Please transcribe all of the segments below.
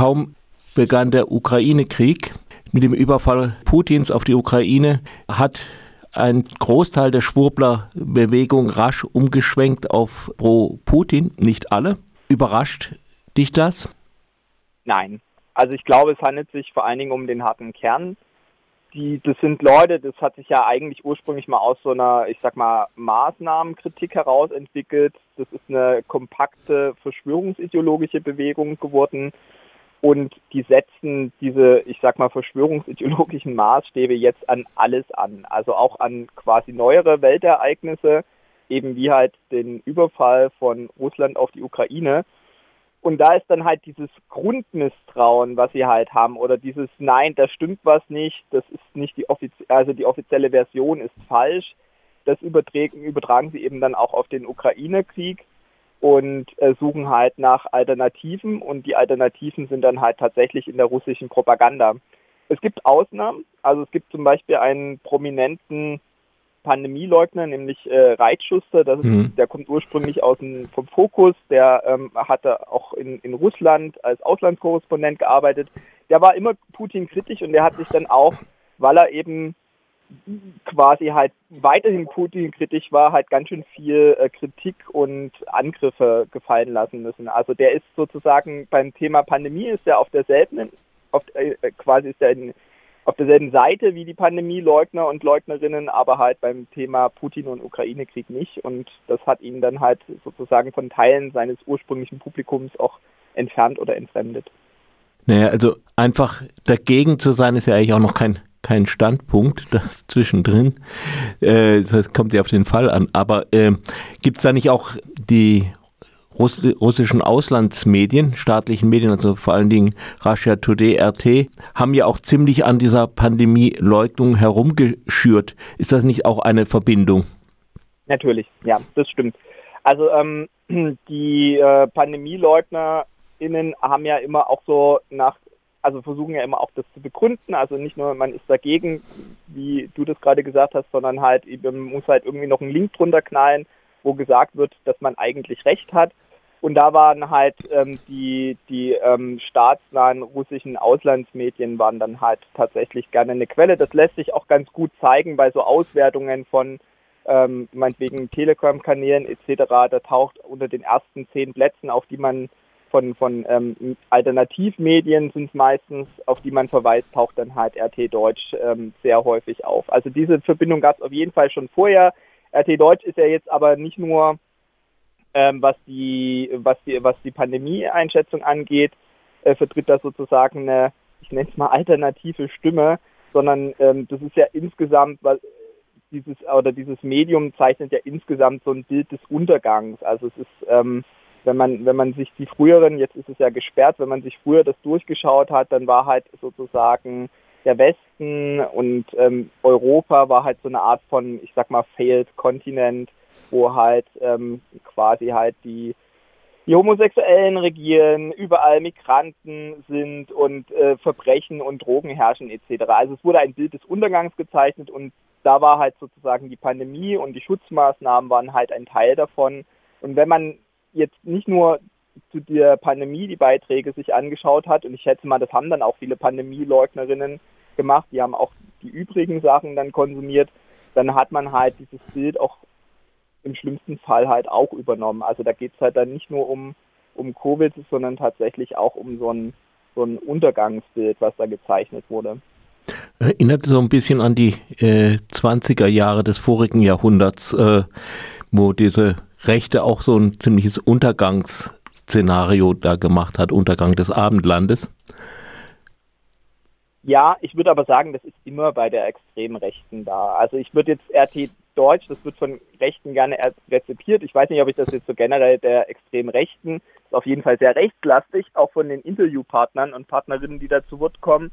Kaum begann der Ukraine-Krieg mit dem Überfall Putins auf die Ukraine, hat ein Großteil der Schwurbler-Bewegung rasch umgeschwenkt auf pro-Putin, nicht alle. Überrascht dich das? Nein. Also ich glaube, es handelt sich vor allen Dingen um den harten Kern. Die, das sind Leute, das hat sich ja eigentlich ursprünglich mal aus so einer, ich sag mal, Maßnahmenkritik heraus entwickelt. Das ist eine kompakte verschwörungsideologische Bewegung geworden, und die setzen diese, ich sag mal, verschwörungsideologischen Maßstäbe jetzt an alles an. Also auch an quasi neuere Weltereignisse, eben wie halt den Überfall von Russland auf die Ukraine. Und da ist dann halt dieses Grundmisstrauen, was sie halt haben, oder dieses Nein, da stimmt was nicht, das ist nicht die offizielle, also die offizielle Version ist falsch. Das übertragen, übertragen sie eben dann auch auf den Ukraine-Krieg und äh, suchen halt nach Alternativen und die Alternativen sind dann halt tatsächlich in der russischen Propaganda. Es gibt Ausnahmen, also es gibt zum Beispiel einen prominenten Pandemieleugner, nämlich äh, Reitschuster, das ist, mhm. der kommt ursprünglich aus dem, vom Fokus, der ähm, hatte auch in, in Russland als Auslandskorrespondent gearbeitet. Der war immer Putin kritisch und der hat sich dann auch, weil er eben quasi halt weiterhin Putin kritisch war, halt ganz schön viel äh, Kritik und Angriffe gefallen lassen müssen. Also der ist sozusagen beim Thema Pandemie ist er auf derselben, auf, äh, quasi ist er in, auf derselben Seite wie die Pandemieleugner und Leugnerinnen, aber halt beim Thema Putin und Ukraine-Krieg nicht. Und das hat ihn dann halt sozusagen von Teilen seines ursprünglichen Publikums auch entfernt oder entfremdet. Naja, also einfach dagegen zu sein, ist ja eigentlich auch noch kein kein Standpunkt, das zwischendrin. Äh, das kommt ja auf den Fall an. Aber äh, gibt es da nicht auch die Russ russischen Auslandsmedien, staatlichen Medien, also vor allen Dingen Russia Today, RT, haben ja auch ziemlich an dieser Pandemie-Leugnung herumgeschürt. Ist das nicht auch eine Verbindung? Natürlich, ja, das stimmt. Also ähm, die äh, PandemieleugnerInnen haben ja immer auch so nach also versuchen ja immer auch das zu begründen. Also nicht nur, man ist dagegen, wie du das gerade gesagt hast, sondern halt, man muss halt irgendwie noch einen Link drunter knallen, wo gesagt wird, dass man eigentlich recht hat. Und da waren halt ähm, die, die ähm, staatsnahen russischen Auslandsmedien waren dann halt tatsächlich gerne eine Quelle. Das lässt sich auch ganz gut zeigen bei so Auswertungen von ähm, meinetwegen Telegram-Kanälen etc. Da taucht unter den ersten zehn Plätzen, auf die man von, von ähm, Alternativmedien sind es meistens, auf die man verweist, taucht dann halt RT Deutsch ähm, sehr häufig auf. Also diese Verbindung gab es auf jeden Fall schon vorher. RT Deutsch ist ja jetzt aber nicht nur, ähm, was die, was die, was die Pandemie-Einschätzung angeht, äh, vertritt das sozusagen eine, ich nenne es mal alternative Stimme, sondern ähm, das ist ja insgesamt, weil dieses oder dieses Medium zeichnet ja insgesamt so ein Bild des Untergangs. Also es ist ähm, wenn man, wenn man sich die früheren, jetzt ist es ja gesperrt, wenn man sich früher das durchgeschaut hat, dann war halt sozusagen der Westen und ähm, Europa war halt so eine Art von, ich sag mal, failed Kontinent, wo halt ähm, quasi halt die, die Homosexuellen regieren, überall Migranten sind und äh, Verbrechen und Drogen herrschen etc. Also es wurde ein Bild des Untergangs gezeichnet und da war halt sozusagen die Pandemie und die Schutzmaßnahmen waren halt ein Teil davon. Und wenn man jetzt nicht nur zu der Pandemie die Beiträge sich angeschaut hat, und ich schätze mal, das haben dann auch viele Pandemieleugnerinnen gemacht, die haben auch die übrigen Sachen dann konsumiert, dann hat man halt dieses Bild auch im schlimmsten Fall halt auch übernommen. Also da geht es halt dann nicht nur um, um Covid, sondern tatsächlich auch um so ein, so ein Untergangsbild, was da gezeichnet wurde. Erinnert so ein bisschen an die äh, 20er Jahre des vorigen Jahrhunderts, äh, wo diese Rechte auch so ein ziemliches Untergangsszenario da gemacht hat, Untergang des Abendlandes. Ja, ich würde aber sagen, das ist immer bei der extremen Rechten da. Also ich würde jetzt RT Deutsch, das wird von Rechten gerne rezipiert. Ich weiß nicht, ob ich das jetzt so generell der extremen Rechten, ist auf jeden Fall sehr rechtslastig, auch von den Interviewpartnern und Partnerinnen, die da zu Wort kommen.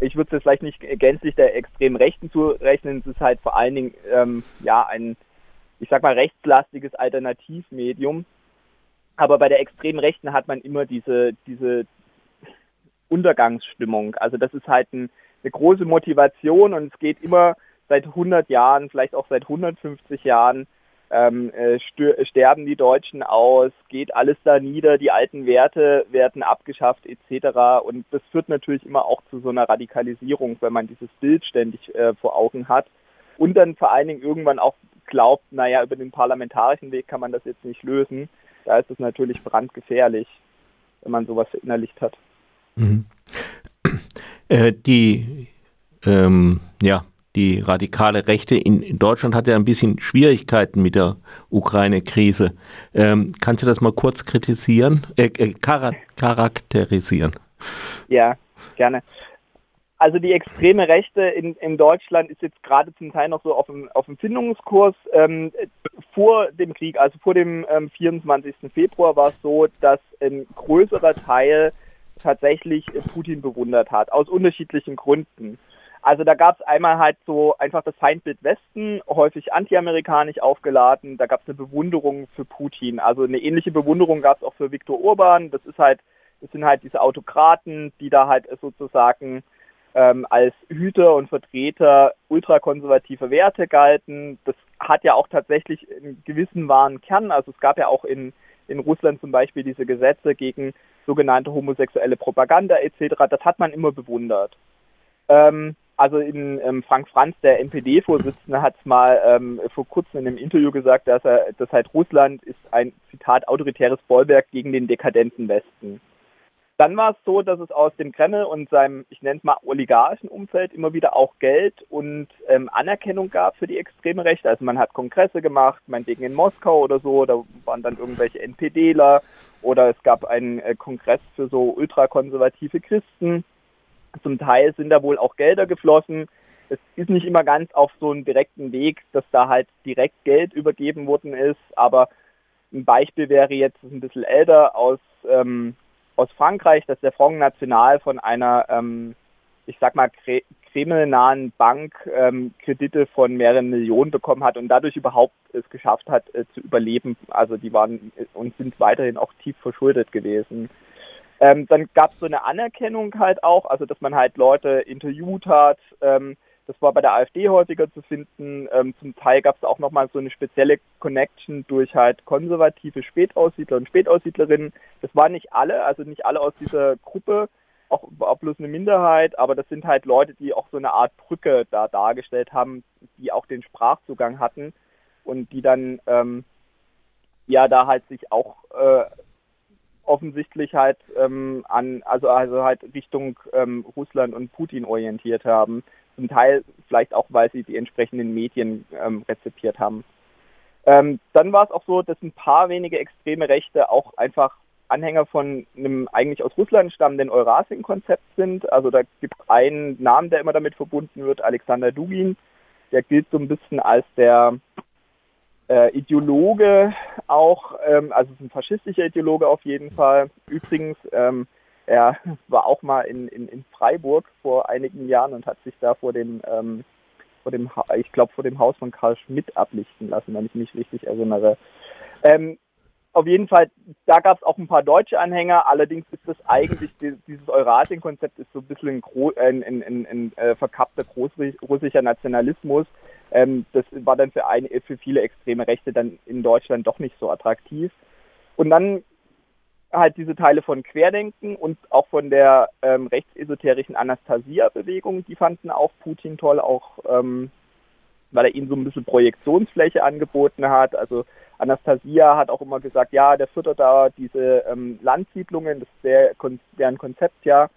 Ich würde es vielleicht nicht gänzlich der extremen Rechten zurechnen. Es ist halt vor allen Dingen ähm, ja ein ich sag mal, rechtslastiges Alternativmedium. Aber bei der extremen Rechten hat man immer diese, diese Untergangsstimmung. Also das ist halt ein, eine große Motivation und es geht immer seit 100 Jahren, vielleicht auch seit 150 Jahren ähm, äh, sterben die Deutschen aus, geht alles da nieder, die alten Werte werden abgeschafft etc. Und das führt natürlich immer auch zu so einer Radikalisierung, wenn man dieses Bild ständig äh, vor Augen hat. Und dann vor allen Dingen irgendwann auch glaubt, naja, über den parlamentarischen Weg kann man das jetzt nicht lösen. Da ist es natürlich brandgefährlich, wenn man sowas verinnerlicht hat. Mhm. Äh, die ähm, ja, die radikale Rechte in, in, Deutschland hat ja ein bisschen Schwierigkeiten mit der Ukraine-Krise. Ähm, kannst du das mal kurz kritisieren, äh, äh, charakterisieren? Ja, gerne. Also die extreme Rechte in, in Deutschland ist jetzt gerade zum Teil noch so auf dem, auf dem Findungskurs. Ähm, vor dem Krieg, also vor dem ähm, 24. Februar, war es so, dass ein größerer Teil tatsächlich Putin bewundert hat, aus unterschiedlichen Gründen. Also da gab es einmal halt so einfach das Feindbild Westen, häufig antiamerikanisch aufgeladen. Da gab es eine Bewunderung für Putin. Also eine ähnliche Bewunderung gab es auch für Viktor Orban. Das ist halt, das sind halt diese Autokraten, die da halt sozusagen ähm, als Hüter und Vertreter ultrakonservativer Werte galten. Das hat ja auch tatsächlich einen gewissen wahren Kern. Also es gab ja auch in, in Russland zum Beispiel diese Gesetze gegen sogenannte homosexuelle Propaganda etc. Das hat man immer bewundert. Ähm, also in ähm, Frank Franz, der NPD-Vorsitzende, hat mal ähm, vor kurzem in einem Interview gesagt, dass er, dass halt Russland ist ein Zitat autoritäres Bollwerk gegen den dekadenten Westen. Dann war es so, dass es aus dem Kreml und seinem, ich nenne es mal, oligarchen Umfeld immer wieder auch Geld und ähm, Anerkennung gab für die extreme Rechte. Also man hat Kongresse gemacht, meinetwegen in Moskau oder so, da waren dann irgendwelche NPDler oder es gab einen äh, Kongress für so ultrakonservative Christen. Zum Teil sind da wohl auch Gelder geflossen. Es ist nicht immer ganz auf so einen direkten Weg, dass da halt direkt Geld übergeben worden ist, aber ein Beispiel wäre jetzt ein bisschen älter aus, ähm, aus Frankreich, dass der Front National von einer, ähm, ich sag mal, kremlnahen Bank ähm, Kredite von mehreren Millionen bekommen hat und dadurch überhaupt es geschafft hat äh, zu überleben. Also die waren und sind weiterhin auch tief verschuldet gewesen. Ähm, dann gab es so eine Anerkennung halt auch, also dass man halt Leute interviewt hat. Ähm, das war bei der AfD häufiger zu finden. Ähm, zum Teil gab es auch nochmal so eine spezielle Connection durch halt konservative Spätaussiedler und Spätaussiedlerinnen. Das waren nicht alle, also nicht alle aus dieser Gruppe, auch, auch bloß eine Minderheit, aber das sind halt Leute, die auch so eine Art Brücke da dargestellt haben, die auch den Sprachzugang hatten und die dann ähm, ja da halt sich auch äh, offensichtlich halt ähm, an, also also halt Richtung ähm, Russland und Putin orientiert haben. Zum Teil vielleicht auch, weil sie die entsprechenden Medien ähm, rezipiert haben. Ähm, dann war es auch so, dass ein paar wenige extreme Rechte auch einfach Anhänger von einem eigentlich aus Russland stammenden Eurasien-Konzept sind. Also da gibt es einen Namen, der immer damit verbunden wird, Alexander Dugin. Der gilt so ein bisschen als der äh, Ideologe auch, ähm, also ist ein faschistischer Ideologe auf jeden Fall. Übrigens, ähm, er war auch mal in, in, in Freiburg vor einigen Jahren und hat sich da vor dem, ähm, vor dem ich glaube, vor dem Haus von Karl Schmidt ablichten lassen, wenn ich mich richtig erinnere. Ähm, auf jeden Fall, da gab es auch ein paar deutsche Anhänger, allerdings ist das eigentlich, dieses Eurasien-Konzept ist so ein bisschen ein, ein, ein, ein äh, verkappter großrussischer Nationalismus. Ähm, das war dann für, ein, für viele extreme Rechte dann in Deutschland doch nicht so attraktiv. Und dann halt diese Teile von Querdenken und auch von der ähm, rechtsesoterischen Anastasia-Bewegung, die fanden auch Putin toll, auch ähm, weil er ihnen so ein bisschen Projektionsfläche angeboten hat. Also Anastasia hat auch immer gesagt, ja, der füttert da diese ähm, Landsiedlungen, das ist deren Konzept ja.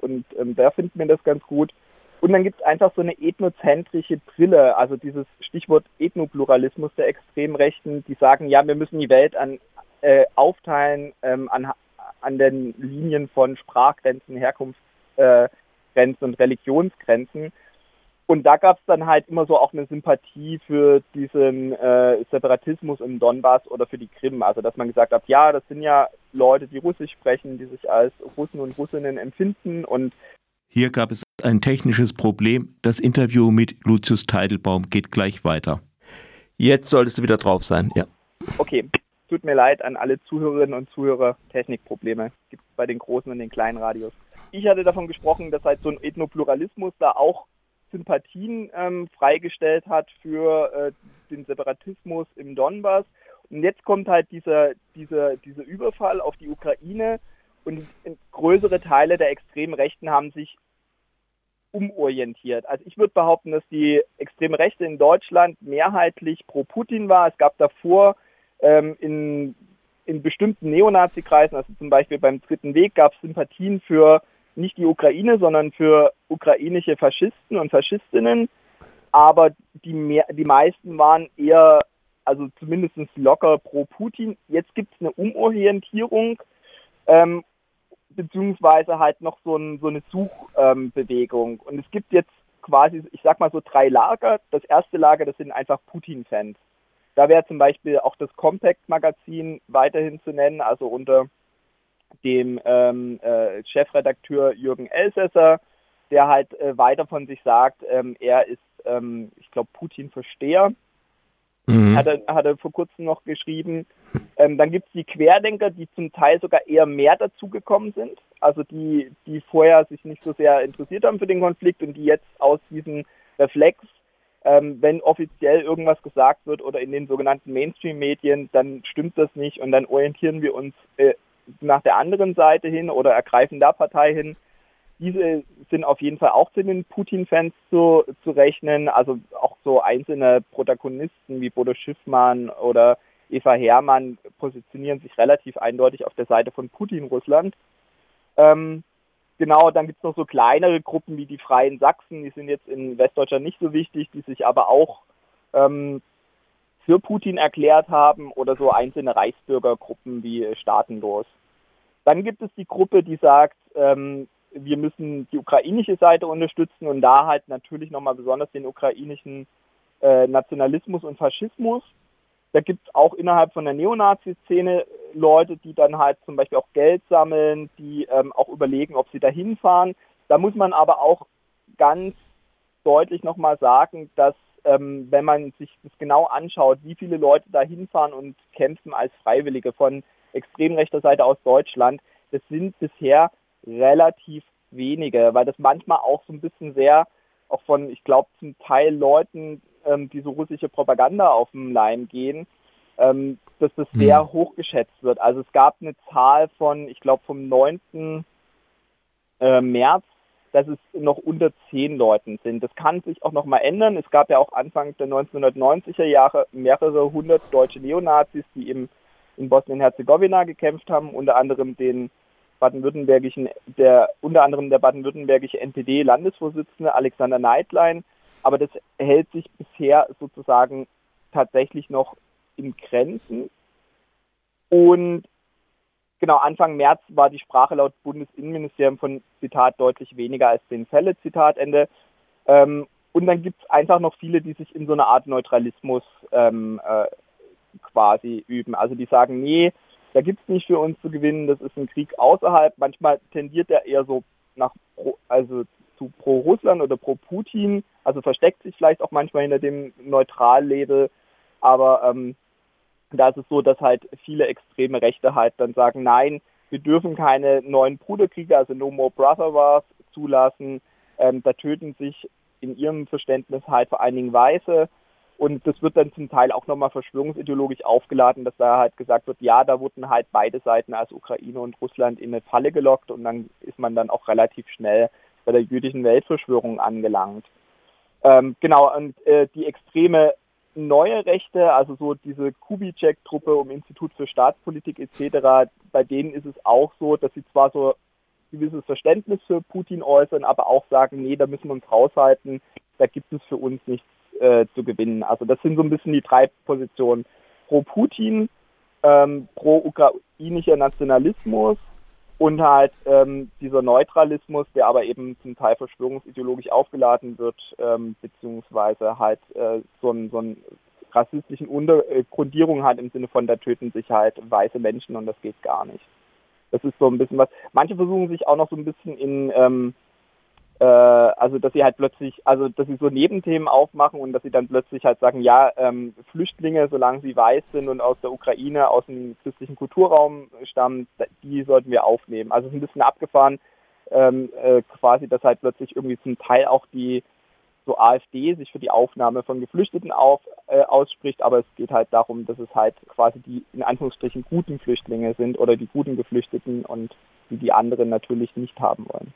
Und ähm, da finden wir das ganz gut. Und dann gibt es einfach so eine ethnozentrische Brille, also dieses Stichwort Ethnopluralismus der Extremrechten, die sagen, ja, wir müssen die Welt an, äh, aufteilen ähm, an, an den Linien von Sprachgrenzen, Herkunftsgrenzen äh, und Religionsgrenzen. Und da gab es dann halt immer so auch eine Sympathie für diesen äh, Separatismus im Donbass oder für die Krim. Also dass man gesagt hat, ja, das sind ja Leute, die Russisch sprechen, die sich als Russen und Russinnen empfinden. Und hier gab es ein technisches Problem. Das Interview mit Lucius Teidelbaum geht gleich weiter. Jetzt solltest du wieder drauf sein, ja. Okay, tut mir leid an alle Zuhörerinnen und Zuhörer. Technikprobleme gibt es bei den großen und den kleinen Radios. Ich hatte davon gesprochen, dass halt so ein Ethnopluralismus da auch Sympathien ähm, freigestellt hat für äh, den Separatismus im Donbass. Und jetzt kommt halt dieser, dieser, dieser Überfall auf die Ukraine und größere Teile der extremen Rechten haben sich umorientiert. Also ich würde behaupten, dass die extreme Rechte in Deutschland mehrheitlich pro Putin war. Es gab davor ähm, in, in bestimmten Neonazi-Kreisen, also zum Beispiel beim Dritten Weg, gab es Sympathien für nicht die Ukraine, sondern für ukrainische Faschisten und Faschistinnen. Aber die, mehr, die meisten waren eher, also zumindest locker pro Putin. Jetzt gibt es eine Umorientierung ähm, beziehungsweise halt noch so, ein, so eine Suchbewegung. Ähm, und es gibt jetzt quasi, ich sag mal so drei Lager. Das erste Lager, das sind einfach Putin-Fans. Da wäre zum Beispiel auch das Compact-Magazin weiterhin zu nennen, also unter dem ähm, äh, Chefredakteur Jürgen Elsässer, der halt äh, weiter von sich sagt, ähm, er ist, ähm, ich glaube, Putin-Versteher. Mhm. Hat, er, hat er vor kurzem noch geschrieben. Ähm, dann gibt es die Querdenker, die zum Teil sogar eher mehr dazugekommen sind. Also die, die vorher sich nicht so sehr interessiert haben für den Konflikt und die jetzt aus diesem Reflex, ähm, wenn offiziell irgendwas gesagt wird oder in den sogenannten Mainstream-Medien, dann stimmt das nicht und dann orientieren wir uns äh, nach der anderen Seite hin oder ergreifen da Partei hin. Diese sind auf jeden Fall auch zu den Putin-Fans zu, zu rechnen. Also auch so einzelne Protagonisten wie Bodo Schiffmann oder Eva Hermann positionieren sich relativ eindeutig auf der Seite von Putin-Russland. Ähm, genau, dann gibt es noch so kleinere Gruppen wie die Freien Sachsen, die sind jetzt in Westdeutschland nicht so wichtig, die sich aber auch ähm, für Putin erklärt haben oder so einzelne Reichsbürgergruppen wie Staatenlos. Dann gibt es die Gruppe, die sagt, ähm, wir müssen die ukrainische Seite unterstützen und da halt natürlich nochmal besonders den ukrainischen äh, Nationalismus und Faschismus. Da gibt es auch innerhalb von der Neonazi-Szene Leute, die dann halt zum Beispiel auch Geld sammeln, die ähm, auch überlegen, ob sie da hinfahren. Da muss man aber auch ganz deutlich nochmal sagen, dass ähm, wenn man sich das genau anschaut, wie viele Leute da hinfahren und kämpfen als Freiwillige von extrem rechter Seite aus Deutschland, das sind bisher relativ wenige, weil das manchmal auch so ein bisschen sehr auch von, ich glaube, zum Teil Leuten, ähm, die so russische Propaganda auf den Leim gehen, ähm, dass das sehr mhm. hoch geschätzt wird. Also es gab eine Zahl von, ich glaube, vom 9. Äh, März, dass es noch unter zehn Leuten sind. Das kann sich auch nochmal ändern. Es gab ja auch Anfang der 1990er Jahre mehrere hundert deutsche Neonazis, die im in Bosnien-Herzegowina gekämpft haben, unter anderem den baden-württembergischen, der unter anderem der baden-württembergische NPD-Landesvorsitzende Alexander Neidlein. Aber das hält sich bisher sozusagen tatsächlich noch in Grenzen. Und genau, Anfang März war die Sprache laut Bundesinnenministerium von Zitat deutlich weniger als zehn Fälle, Zitat Ende. Ähm, und dann gibt es einfach noch viele, die sich in so eine Art Neutralismus ähm, äh, quasi üben. Also die sagen, nee, da gibt es nicht für uns zu gewinnen, das ist ein Krieg außerhalb. Manchmal tendiert er eher so nach also zu pro Russland oder pro Putin, also versteckt sich vielleicht auch manchmal hinter dem Neutral-Label, aber ähm, da ist es so, dass halt viele extreme Rechte halt dann sagen, nein, wir dürfen keine neuen Bruderkriege, also No More Brother Wars zulassen. Ähm, da töten sich in ihrem Verständnis halt vor allen Dingen Weiße. Und das wird dann zum Teil auch nochmal verschwörungsideologisch aufgeladen, dass da halt gesagt wird, ja, da wurden halt beide Seiten, also Ukraine und Russland, in eine Falle gelockt. Und dann ist man dann auch relativ schnell bei der jüdischen Weltverschwörung angelangt. Ähm, genau, und äh, die extreme neue Rechte, also so diese Kubitschek-Truppe um Institut für Staatspolitik etc., bei denen ist es auch so, dass sie zwar so gewisses Verständnis für Putin äußern, aber auch sagen, nee, da müssen wir uns raushalten, da gibt es für uns nichts äh, zu gewinnen. Also das sind so ein bisschen die drei Positionen. Pro Putin, ähm, pro ukrainischer Nationalismus und halt ähm, dieser Neutralismus, der aber eben zum Teil verschwörungsideologisch aufgeladen wird, ähm, beziehungsweise halt äh, so ein, so ein rassistischen Untergrundierung hat im Sinne von, da töten sich halt weiße Menschen und das geht gar nicht. Das ist so ein bisschen was. Manche versuchen sich auch noch so ein bisschen in ähm, äh, also dass sie halt plötzlich, also dass sie so Nebenthemen aufmachen und dass sie dann plötzlich halt sagen, ja, ähm, Flüchtlinge, solange sie weiß sind und aus der Ukraine, aus dem christlichen Kulturraum stammen, die sollten wir aufnehmen. Also es ist ein bisschen abgefahren, ähm, äh, quasi, dass halt plötzlich irgendwie zum Teil auch die so AfD sich für die Aufnahme von Geflüchteten auf, äh, ausspricht, aber es geht halt darum, dass es halt quasi die in Anführungsstrichen guten Flüchtlinge sind oder die guten Geflüchteten und die die anderen natürlich nicht haben wollen.